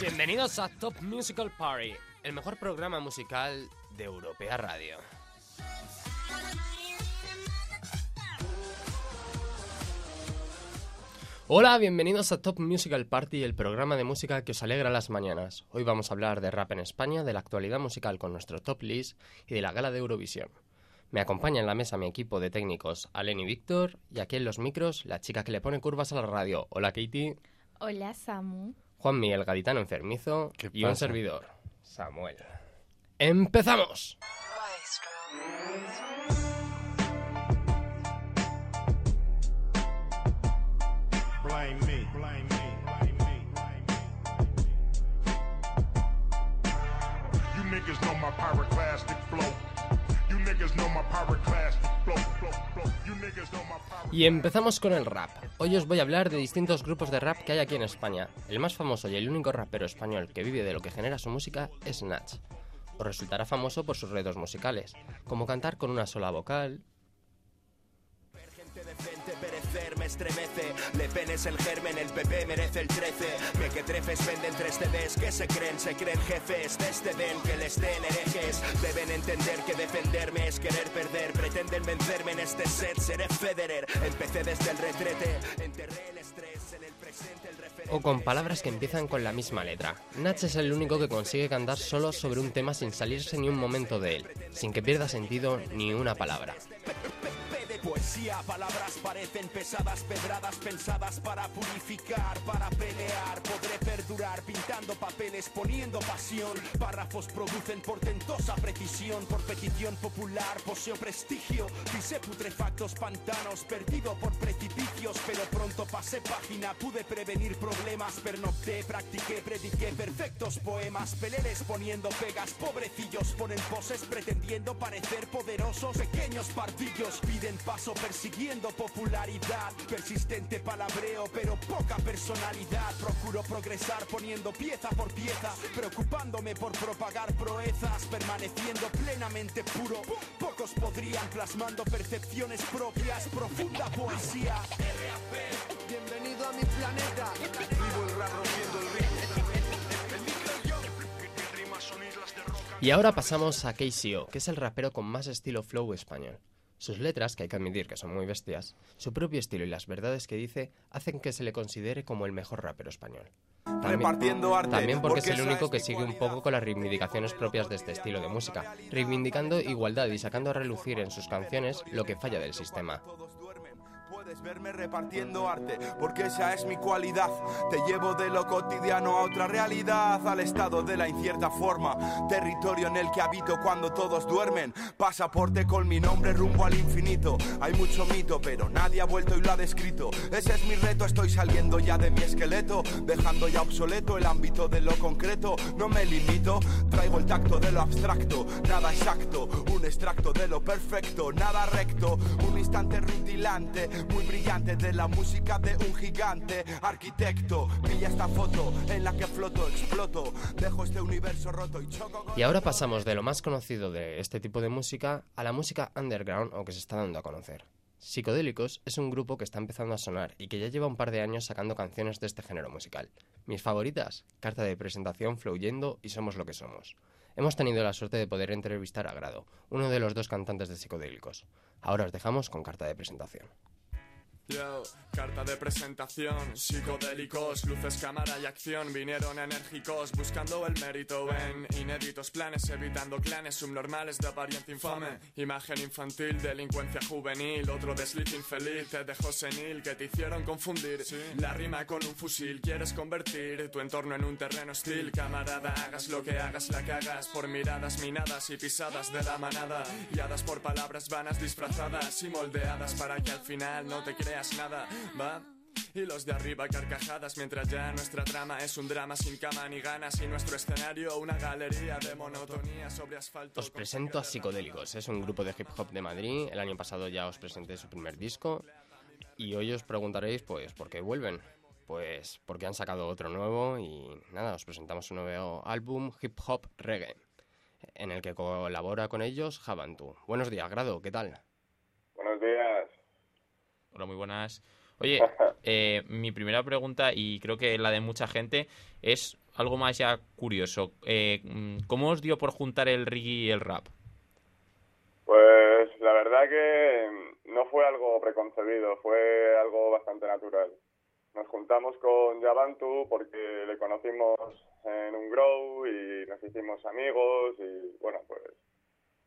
Bienvenidos a Top Musical Party, el mejor programa musical de Europea Radio. Hola, bienvenidos a Top Musical Party, el programa de música que os alegra las mañanas. Hoy vamos a hablar de rap en España, de la actualidad musical con nuestro top list y de la gala de Eurovisión. Me acompaña en la mesa mi equipo de técnicos, Alen y Víctor, y aquí en los micros, la chica que le pone curvas a la radio. Hola, Katie. Hola, Samu. Juan Miguel Gaditano enfermizo ¿Qué y un servidor, Samuel. ¡Empezamos! Y empezamos con el rap. Hoy os voy a hablar de distintos grupos de rap que hay aquí en España. El más famoso y el único rapero español que vive de lo que genera su música es Nach. Os resultará famoso por sus retos musicales, como cantar con una sola vocal, me estremece. Le Pen es el germen, el PP merece el 13. Mequetrefes venden 3 CDs que se creen, se creen jefes. Desde den que les den herejes. Deben entender que defenderme es querer perder. Pretenden vencerme en este set, seré Federer. Empecé desde el retrete, enterré el estrés en el presente, el referente. o con palabras que empiezan con la misma letra. Nach es el único que consigue cantar solo sobre un tema sin salirse ni un momento de él, sin que pierda sentido ni una palabra. Poesía, palabras parecen pesadas, pedradas pensadas para purificar, para pelear. Podré perdurar pintando papeles, poniendo pasión. Párrafos producen portentosa precisión, por petición popular, poseo prestigio. Pisé putrefactos pantanos, perdido por precipicios, pronto pasé página. Pude prevenir problemas, pernocté, practiqué, prediqué perfectos poemas. Peleles poniendo pegas, pobrecillos ponen poses pretendiendo parecer poderosos. Pequeños pardillos piden paso persiguiendo popularidad. Persistente palabreo, pero poca personalidad. Procuro progresar poniendo pieza por pieza, preocupándome por propagar proezas, permaneciendo plenamente puro. Pocos podrían plasmando percepciones propias, profunda poesía. Bienvenido a mi planeta. Vivo el rap rompiendo el ritmo. El micro y ahora pasamos a KCO, que es el rapero con más estilo flow español. Sus letras, que hay que admitir que son muy bestias, su propio estilo y las verdades que dice hacen que se le considere como el mejor rapero español. Repartiendo arte, también porque, es porque el esa único es que sigue un poco con las reivindicaciones propias de este estilo de música, reivindicando igualdad y sacando a relucir en sus canciones lo que falla del sistema. Puedes verme repartiendo arte, porque esa es mi cualidad. Te llevo de lo cotidiano a otra realidad, al estado de la incierta forma. Territorio en el que habito cuando todos duermen. Pasaporte con mi nombre rumbo al infinito. Hay mucho mito, pero nadie ha vuelto y lo ha descrito. Ese es mi reto, estoy saliendo ya de mi esqueleto, dejando ya obsoleto el ámbito de lo concreto. No me limito, traigo el tacto de lo abstracto, nada exacto, un extracto de lo perfecto, nada recto, un instante rutilante, brillante de la música de un gigante arquitecto. Esta foto en la que floto, exploto, este universo roto y choco Y ahora pasamos de lo más conocido de este tipo de música a la música underground o que se está dando a conocer. Psicodélicos es un grupo que está empezando a sonar y que ya lleva un par de años sacando canciones de este género musical. Mis favoritas, Carta de Presentación, Flowendo y Somos lo que somos. Hemos tenido la suerte de poder entrevistar a Grado, uno de los dos cantantes de Psicodélicos. Ahora os dejamos con Carta de Presentación. Yo, carta de presentación, psicodélicos, luces, cámara y acción. Vinieron enérgicos, buscando el mérito en inéditos planes, evitando clanes subnormales de apariencia infame, imagen infantil, delincuencia juvenil, otro desliz infeliz. Te dejó senil que te hicieron confundir. La rima con un fusil, quieres convertir tu entorno en un terreno hostil, camarada, hagas lo que hagas, la cagas por miradas minadas y pisadas de la manada, guiadas por palabras vanas disfrazadas y moldeadas para que al final no te creas nada, va. Y los de arriba carcajadas mientras ya nuestra trama es un drama sin cama ni ganas y nuestro escenario una galería de monotonía sobre asfalto. Os presento a Psicodélicos, es un grupo de hip hop de Madrid. El año pasado ya os presenté su primer disco. Y hoy os preguntaréis, pues, ¿por qué vuelven? Pues porque han sacado otro nuevo y nada, os presentamos un nuevo álbum hip hop reggae, en el que colabora con ellos Javantu. Buenos días, Grado, ¿qué tal? Hola, muy buenas. Oye, eh, mi primera pregunta, y creo que la de mucha gente, es algo más ya curioso. Eh, ¿Cómo os dio por juntar el reggae y el rap? Pues la verdad que no fue algo preconcebido, fue algo bastante natural. Nos juntamos con Yabantu porque le conocimos en un grow y nos hicimos amigos y bueno, pues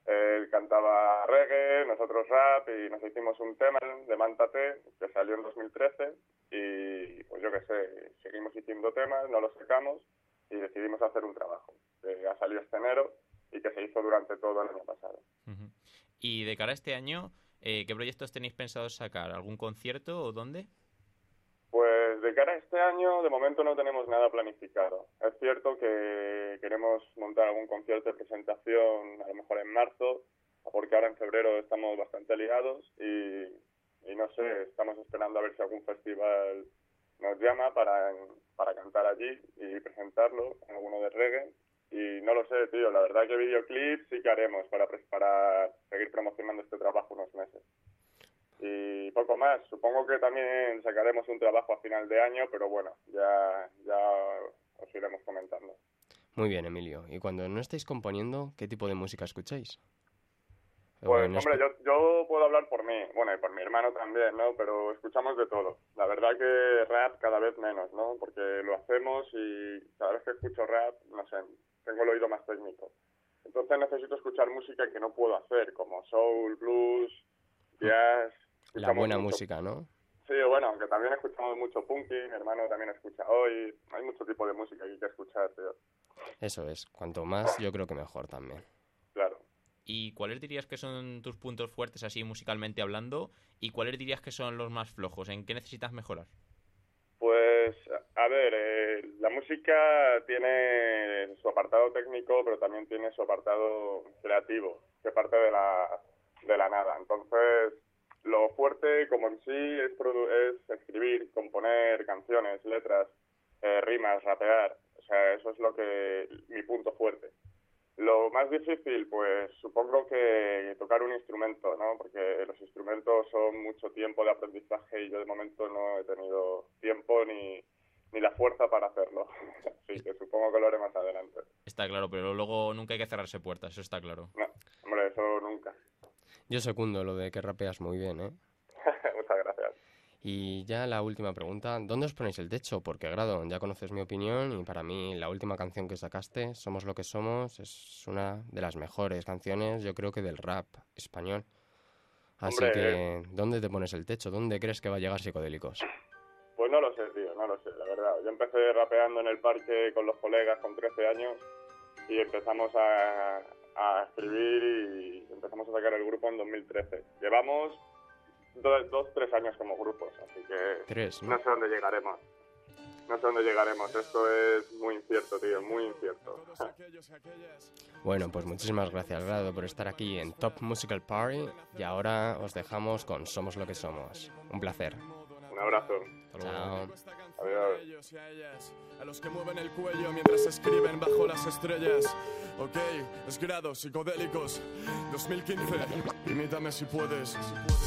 él cantaba reggae, nosotros rap y nos hicimos un tema de Mántate que salió en 2013 y pues yo qué sé, seguimos haciendo temas, no los sacamos y decidimos hacer un trabajo que ha salido este enero y que se hizo durante todo el año pasado. Ujú. Y de cara a este año, eh, ¿qué proyectos tenéis pensados sacar? ¿Algún concierto o dónde? De cara a este año, de momento no tenemos nada planificado. Es cierto que queremos montar algún concierto de presentación, a lo mejor en marzo, porque ahora en febrero estamos bastante liados y, no sé, estamos esperando a ver si algún festival nos llama para, para cantar allí y presentarlo en alguno de reggae. Y no lo sé, tío, la verdad que videoclips sí que haremos para, para seguir promocionando este trabajo unos meses. Y poco más. Supongo que también sacaremos un trabajo a final de año, pero bueno, ya, ya os iremos comentando. Muy bien, Emilio. Y cuando no estáis componiendo, ¿qué tipo de música escucháis? Pues, en hombre, yo, yo puedo hablar por mí, bueno, y por mi hermano también, ¿no? Pero escuchamos de todo. La verdad que rap cada vez menos, ¿no? Porque lo hacemos y cada vez que escucho rap, no sé, tengo el oído más técnico. Entonces necesito escuchar música que no puedo hacer, como soul, blues, jazz. La buena mucho- música, ¿no? Sí, bueno, aunque también escuchamos mucho punky, mi hermano también escucha hoy. Hay mucho tipo de música que hay que escuchar, tío. Eso es. Cuanto más, yo creo que mejor también. Claro. ¿Y cuáles dirías que son tus puntos fuertes así musicalmente hablando? ¿Y cuáles dirías que son los más flojos? ¿En qué necesitas mejorar? Pues, a ver, eh, la música tiene su apartado técnico, pero también tiene su apartado creativo, que parte de la, de la nada. Entonces, lo fuerte, como en sí, es, produ- es escribir, componer canciones, letras, eh, rimas, rapear. O sea, eso es lo que mi punto fuerte. Lo más difícil, pues supongo que tocar un instrumento, ¿no? Porque los instrumentos son mucho tiempo de aprendizaje y yo de momento no he tenido tiempo ni, ni la fuerza para hacerlo. Así que supongo que lo haré más adelante. Está claro, pero luego nunca hay que cerrarse puertas, eso está claro. No, hombre, eso nunca. Yo secundo lo de que rapeas muy bien, ¿eh? Muchas gracias. Y ya la última pregunta, ¿dónde os ponéis el techo? Porque, Grado, ya conoces mi opinión y para mí la última canción que sacaste, Somos lo que somos, es una de las mejores canciones, yo creo que del rap español. Así Hombre, que, ¿dónde te pones el techo? ¿Dónde crees que va a llegar Psicodélicos? Pues no lo sé, tío, no lo sé, la verdad. Yo empecé rapeando en el parque con los colegas con 13 años y empezamos a, a escribir y empezamos a sacar el grupo en 2013. Llevamos dos, dos tres años como grupos, así que Tres, ¿no? no sé dónde llegaremos. No sé dónde llegaremos, esto es muy incierto, tío, muy incierto. Bueno, pues muchísimas gracias, Grado, por estar aquí en Top Musical Party y ahora os dejamos con Somos lo que somos. Un placer. Un abrazo. Chao. A ellos y a ellas, a los que mueven el cuello mientras escriben bajo las estrellas. Ok, es grados psicodélicos 2015, imítame si puedes.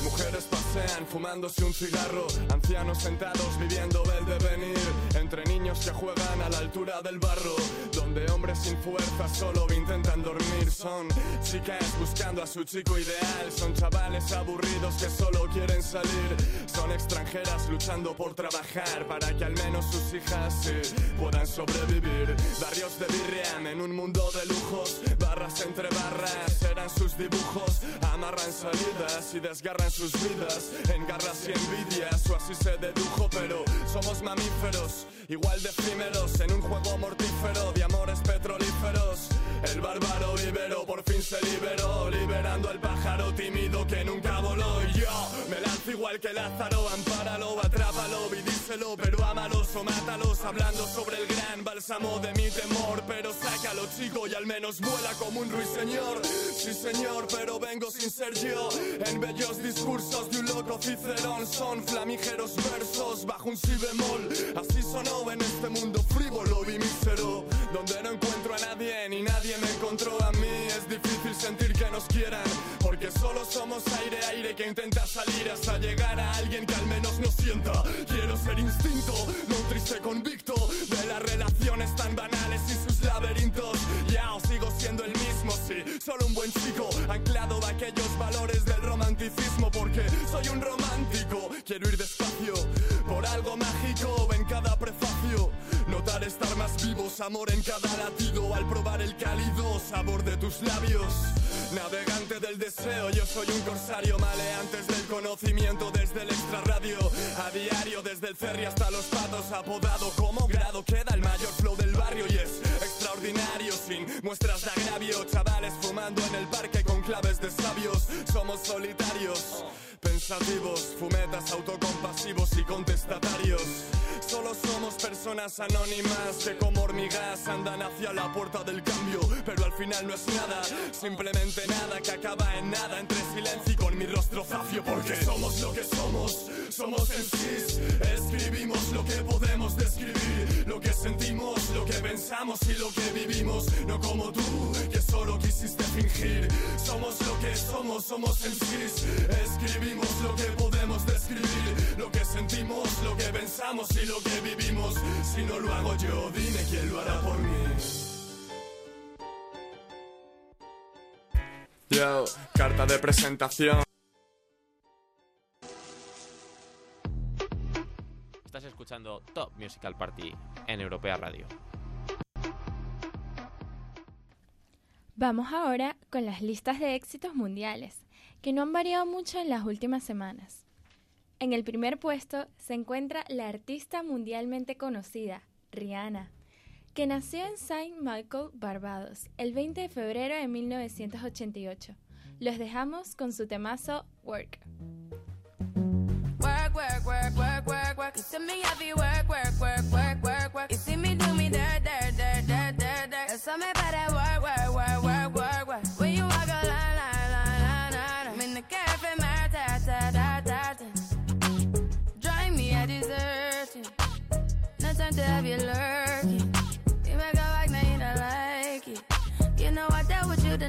Mujeres pasean fumándose un cigarro, ancianos sentados viviendo el devenir. Entre niños que juegan a la altura del barro, donde hombres sin fuerza solo intentan dormir. Son chicas buscando a su chico ideal, son chavales aburridos que solo quieren salir. Son extranjeras luchando por trabajar para que al menos sus hijas sí, puedan sobrevivir. Barrios de Birriam en un mundo de lujos, barras entre barras eran sus dibujos. Amarran salidas y desgarran sus vidas en garras y envidias, o así se dedujo. Pero somos mamíferos, igual de efímeros en un juego mortífero de amores petrolíferos. El bárbaro ibero por fin se liberó, liberando al pájaro tímido que nunca voló. Y yo me lanzo igual que Lázaro, ampáralo, atrápalo, pero ámalos o mátalos, hablando sobre el gran bálsamo de mi temor. Pero sácalo, chico, y al menos vuela como un ruiseñor. Sí, señor, pero vengo sin ser yo. En bellos discursos de un loco cicerón son flamígeros versos bajo un si bemol. Así sonó en este mundo frívolo y mísero, donde no encuentro a nadie ni nadie me encontró a mí. Es difícil sentir que nos quieran, porque solo somos aire, aire que intenta salir hasta llegar a alguien que al menos nos sienta. Quiero ser instinto, no triste convicto de las relaciones tan banales y sus laberintos. Ya os sigo siendo el mismo, sí, solo un buen chico, anclado a aquellos valores del romanticismo, porque soy un romántico. Amor en cada latido al probar el cálido sabor de tus labios. Navegante del deseo, yo soy un corsario maleantes del conocimiento desde el extrarradio. A diario, desde el ferry hasta los patos, apodado como grado, queda el mayor flow del barrio y es extraordinario sin muestras de agravio. Chavales fumando en el parque con claves de sabios, somos solitarios. Pensativos, fumetas autocompasivos personas anónimas que como hormigas andan hacia la puerta del cambio. Pero al final no es nada, simplemente nada que acaba en nada. Entre silencio y con mi rostro zafio. Porque somos lo que somos, somos en. Escribimos lo que podemos describir. Lo que sentimos, lo que pensamos y lo que vivimos. No como tú, que solo quisiste fingir. Somos lo que somos, somos en. Escribimos lo que podemos describir. Lo que sentimos, lo que pensamos y lo que vivimos. Si no lo hago yo, dime quién lo hará por mí. Yo, carta de presentación. Estás escuchando Top Musical Party en Europea Radio. Vamos ahora con las listas de éxitos mundiales, que no han variado mucho en las últimas semanas. En el primer puesto se encuentra la artista mundialmente conocida, Rihanna, que nació en Saint Michael, Barbados, el 20 de febrero de 1988. Los dejamos con su temazo Work. Work, work. You see me work, work, work, work, work, work. You see me do me dirt, dirt, dirt, dirt, dirt, dirt. That's me better work, work, work, work, work, work. When you walk a line, line, line, line, line. I'm in the cafe, my ta, ta, ta, ta, ta. Drive me a deserting. No time to have you lurking. You make a like, now you don't like it. You know I dealt with you the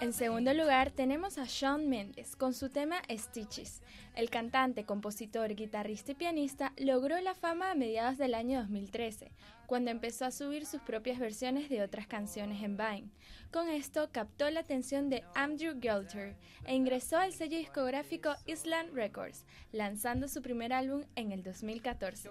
En segundo lugar tenemos a Shawn Mendes con su tema Stitches. El cantante, compositor, guitarrista y pianista logró la fama a mediados del año 2013, cuando empezó a subir sus propias versiones de otras canciones en Vine. Con esto captó la atención de Andrew Gelter e ingresó al sello discográfico Island Records, lanzando su primer álbum en el 2014.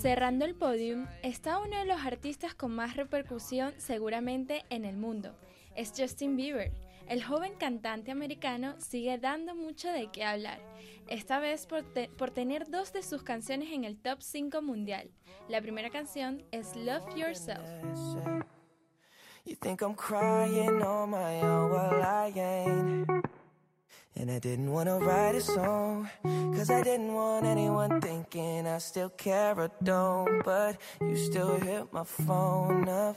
Cerrando el podium está uno de los artistas con más repercusión seguramente en el mundo. Es Justin Bieber. El joven cantante americano sigue dando mucho de qué hablar, esta vez por, te- por tener dos de sus canciones en el top 5 mundial. La primera canción es Love Yourself. You think I'm crying on my own, well I ain't. And I didn't wanna write a song, cause I didn't want anyone thinking I still care or don't. But you still hit my phone up.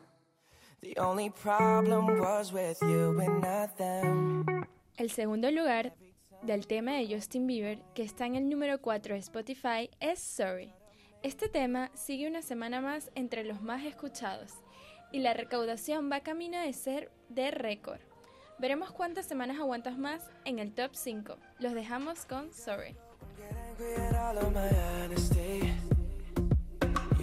El segundo lugar del tema de Justin Bieber, que está en el número 4 de Spotify, es Sorry. Este tema sigue una semana más entre los más escuchados y la recaudación va camino de ser de récord. Veremos cuántas semanas aguantas más en el top 5. Los dejamos con Sorry.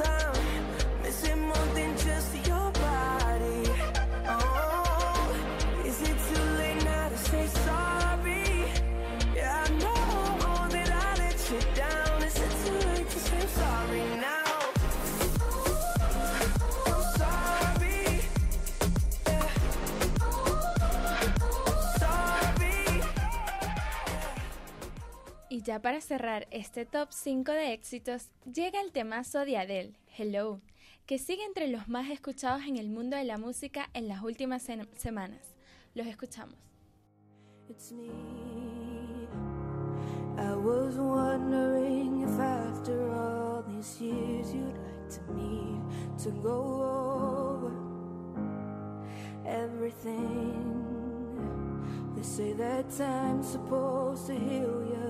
Cause Y ya para cerrar este top 5 de éxitos, llega el temazo de Adele, Hello, que sigue entre los más escuchados en el mundo de la música en las últimas se- semanas. Los escuchamos. It's me. I was wondering if after all these years you'd like to meet to go over everything. They say that time's supposed to heal you,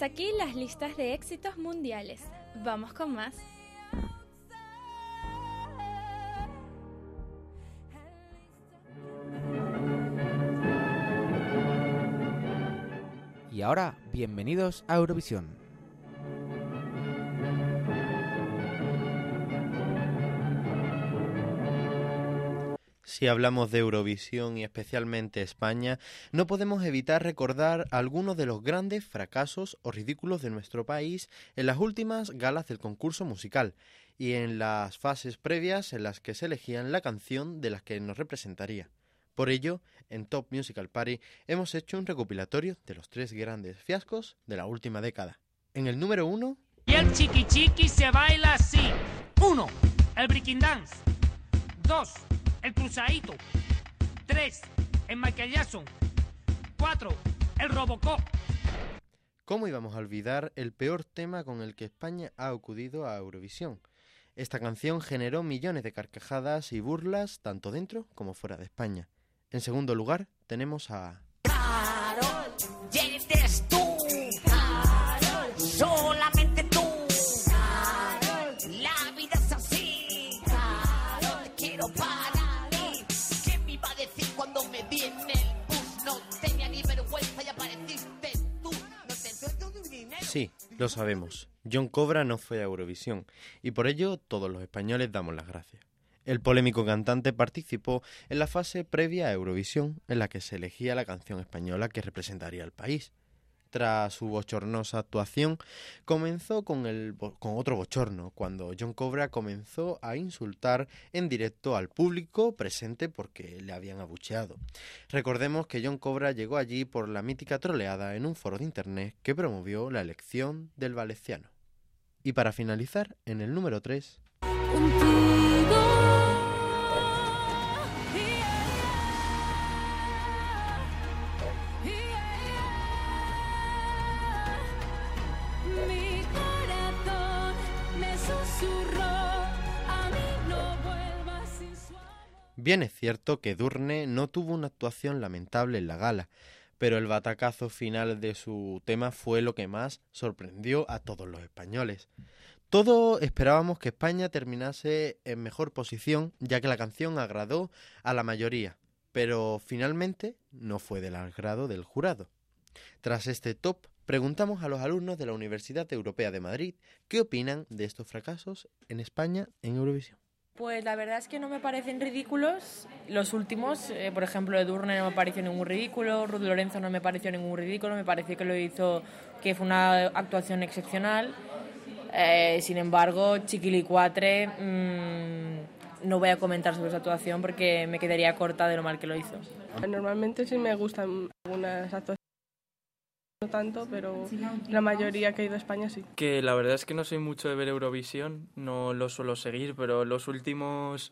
Hasta aquí las listas de éxitos mundiales. Vamos con más. Y ahora, bienvenidos a Eurovisión. Si hablamos de Eurovisión y especialmente España, no podemos evitar recordar algunos de los grandes fracasos o ridículos de nuestro país en las últimas galas del concurso musical y en las fases previas en las que se elegían la canción de las que nos representaría. Por ello, en Top Musical Party hemos hecho un recopilatorio de los tres grandes fiascos de la última década. En el número uno, Y el chiqui chiqui se baila así. Uno, el breaking dance. Dos, el cruzadito. Tres, el Michael Jackson. Cuatro, el Robocop. ¿Cómo íbamos a olvidar el peor tema con el que España ha acudido a Eurovisión? Esta canción generó millones de carcajadas y burlas tanto dentro como fuera de España. En segundo lugar, tenemos a Carol, eres tú. Carol, solamente tú. Carol, la vida es así. Carol, quiero para mí. ¿Qué me iba a decir cuando me vi en el bus? No tenía ni vergüenza y apareciste tú. No te ni dinero. Sí, lo sabemos. John Cobra no fue a Eurovisión y por ello todos los españoles damos las gracias. El polémico cantante participó en la fase previa a Eurovisión en la que se elegía la canción española que representaría al país. Tras su bochornosa actuación, comenzó con, otro bochorno, cuando John Cobra comenzó a insultar en directo al público presente porque le habían abucheado. Recordemos que John Cobra llegó allí por la mítica troleada en un foro de internet que promovió la elección del valenciano. Y para finalizar, en el número 3, Mi Bien es cierto que Durne no tuvo una actuación lamentable en la gala, pero el batacazo final de su tema fue lo que más sorprendió a todos los españoles. Todos esperábamos que España terminase en mejor posición, ya que la canción agradó a la mayoría, pero finalmente no fue del agrado del jurado. Tras este top, preguntamos a los alumnos de la Universidad Europea de Madrid qué opinan de estos fracasos en España en Eurovisión. Pues la verdad es que no me parecen ridículos. Los últimos, eh, por ejemplo, Edurne no me pareció ningún ridículo, Ruth Lorenzo no me pareció ningún ridículo, me pareció que lo hizo, que fue una actuación excepcional. Eh, sin embargo, Chiquilicuatre, mm, no voy a comentar sobre su actuación porque me quedaría corta de lo mal que lo hizo. Normalmente sí me gustan algunas actuaciones, no tanto, pero la mayoría que ha ido a España sí. Que la verdad es que no soy mucho de ver Eurovisión, no lo suelo seguir, pero los últimos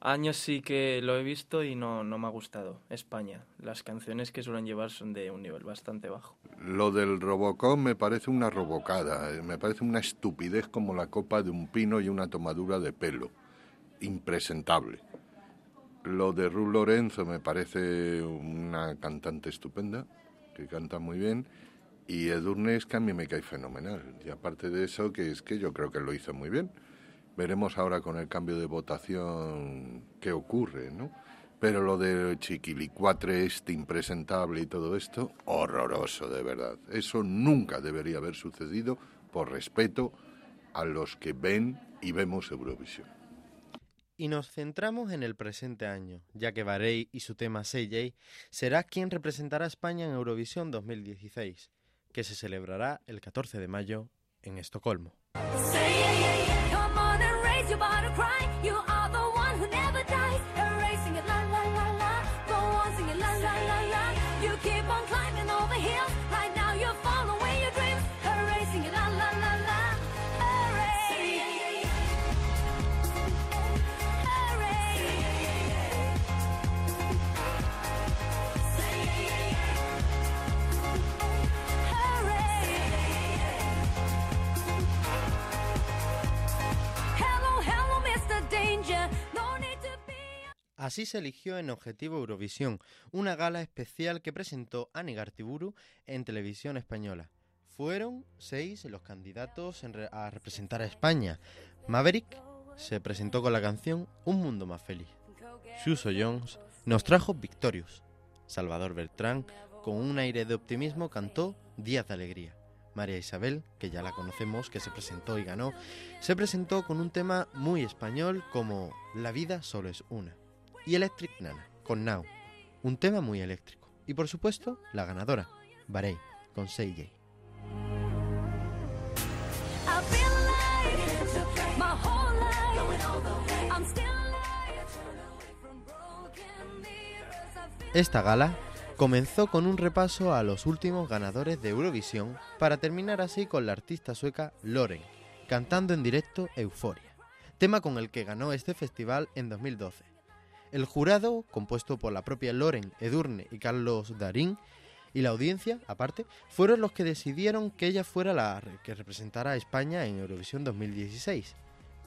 años sí que lo he visto y no, no me ha gustado. España, las canciones que suelen llevar son de un nivel bastante bajo. Lo del Robocop me parece una robocada, eh, me parece una estupidez como la copa de un pino y una tomadura de pelo. Impresentable. Lo de Ruth Lorenzo me parece una cantante estupenda, que canta muy bien, y Edurne es que a mí me cae fenomenal. Y aparte de eso, que es que yo creo que lo hizo muy bien. Veremos ahora con el cambio de votación qué ocurre, ¿no? Pero lo de Chiquilicuatre, este impresentable y todo esto, horroroso, de verdad. Eso nunca debería haber sucedido por respeto a los que ven y vemos Eurovisión. Y nos centramos en el presente año, ya que Barey y su tema CJ será quien representará a España en Eurovisión 2016, que se celebrará el 14 de mayo en Estocolmo. Así se eligió en Objetivo Eurovisión, una gala especial que presentó Ani Gartiburu en televisión española. Fueron seis los candidatos a representar a España. Maverick se presentó con la canción Un Mundo Más Feliz. Suso Jones nos trajo Victorious. Salvador Beltrán, con un aire de optimismo, cantó Días de Alegría. María Isabel, que ya la conocemos, que se presentó y ganó, se presentó con un tema muy español como La vida solo es una. Y Electric Nana, con Now, un tema muy eléctrico. Y por supuesto, la ganadora, Barei, con 6J. I feel like my whole life I'm still alive. From broken mirrors, I feel Esta gala comenzó con un repaso a los últimos ganadores de Eurovisión para terminar así con la artista sueca Loren, cantando en directo Euforia, tema con el que ganó este festival en 2012. El jurado, compuesto por la propia Loren, Edurne y Carlos Darín, y la audiencia, aparte, fueron los que decidieron que ella fuera la que representara a España en Eurovisión 2016.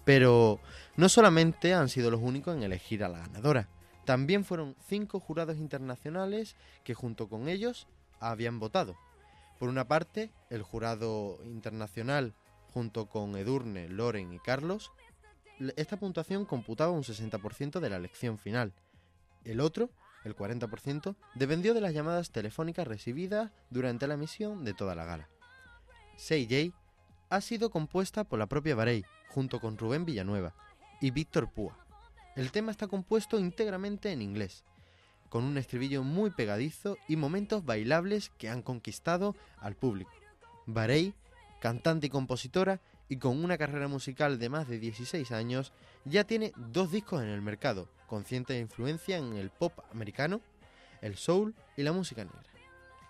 Pero no solamente han sido los únicos en elegir a la ganadora, también fueron cinco jurados internacionales que junto con ellos habían votado. Por una parte, el jurado internacional junto con Edurne, Loren y Carlos, esta puntuación computaba un 60% de la elección final. El otro, el 40%, dependió de las llamadas telefónicas recibidas durante la emisión de toda la gala. 6J ha sido compuesta por la propia Barei, junto con Rubén Villanueva y Víctor Púa. El tema está compuesto íntegramente en inglés, con un estribillo muy pegadizo y momentos bailables que han conquistado al público. Barei, cantante y compositora, y con una carrera musical de más de 16 años, ya tiene dos discos en el mercado, con cierta influencia en el pop americano, el soul y la música negra.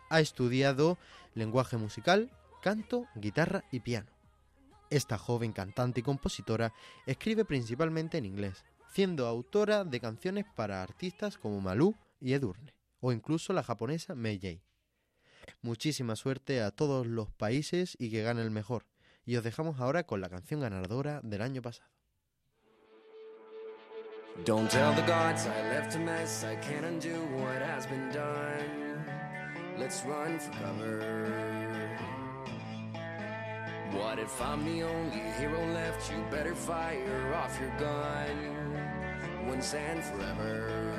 Ha estudiado lenguaje musical, canto, guitarra y piano. Esta joven cantante y compositora escribe principalmente en inglés, siendo autora de canciones para artistas como Malú y Edurne, o incluso la japonesa Mei J. Muchísima suerte a todos los países y que gane el mejor. Y os dejamos ahora con la canción ganadora del año pasado. Don't tell the gods I left a mess. I can't undo what has been done. Let's run for cover. What if I'm the only hero left? You better fire off your gun once and forever.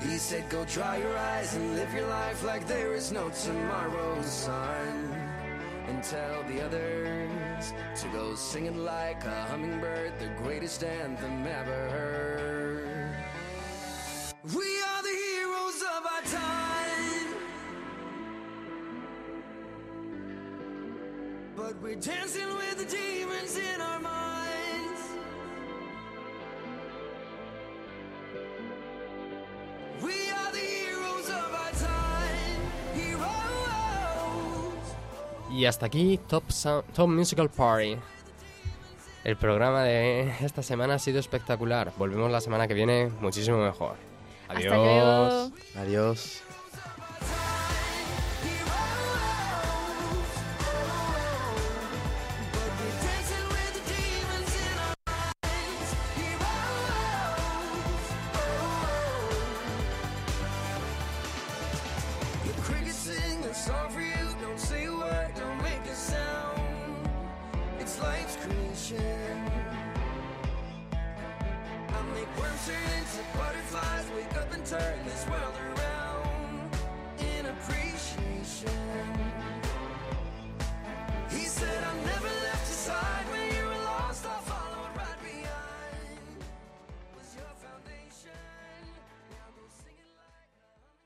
He said, Go dry your eyes and live your life like there is no tomorrow, son. And tell the others to go singing like a hummingbird, the greatest anthem ever heard. We are the heroes of our time. But we're dancing Y hasta aquí Top, Sound- Top Musical Party. El programa de esta semana ha sido espectacular. Volvemos la semana que viene muchísimo mejor. Hasta Adiós. luego. Adiós.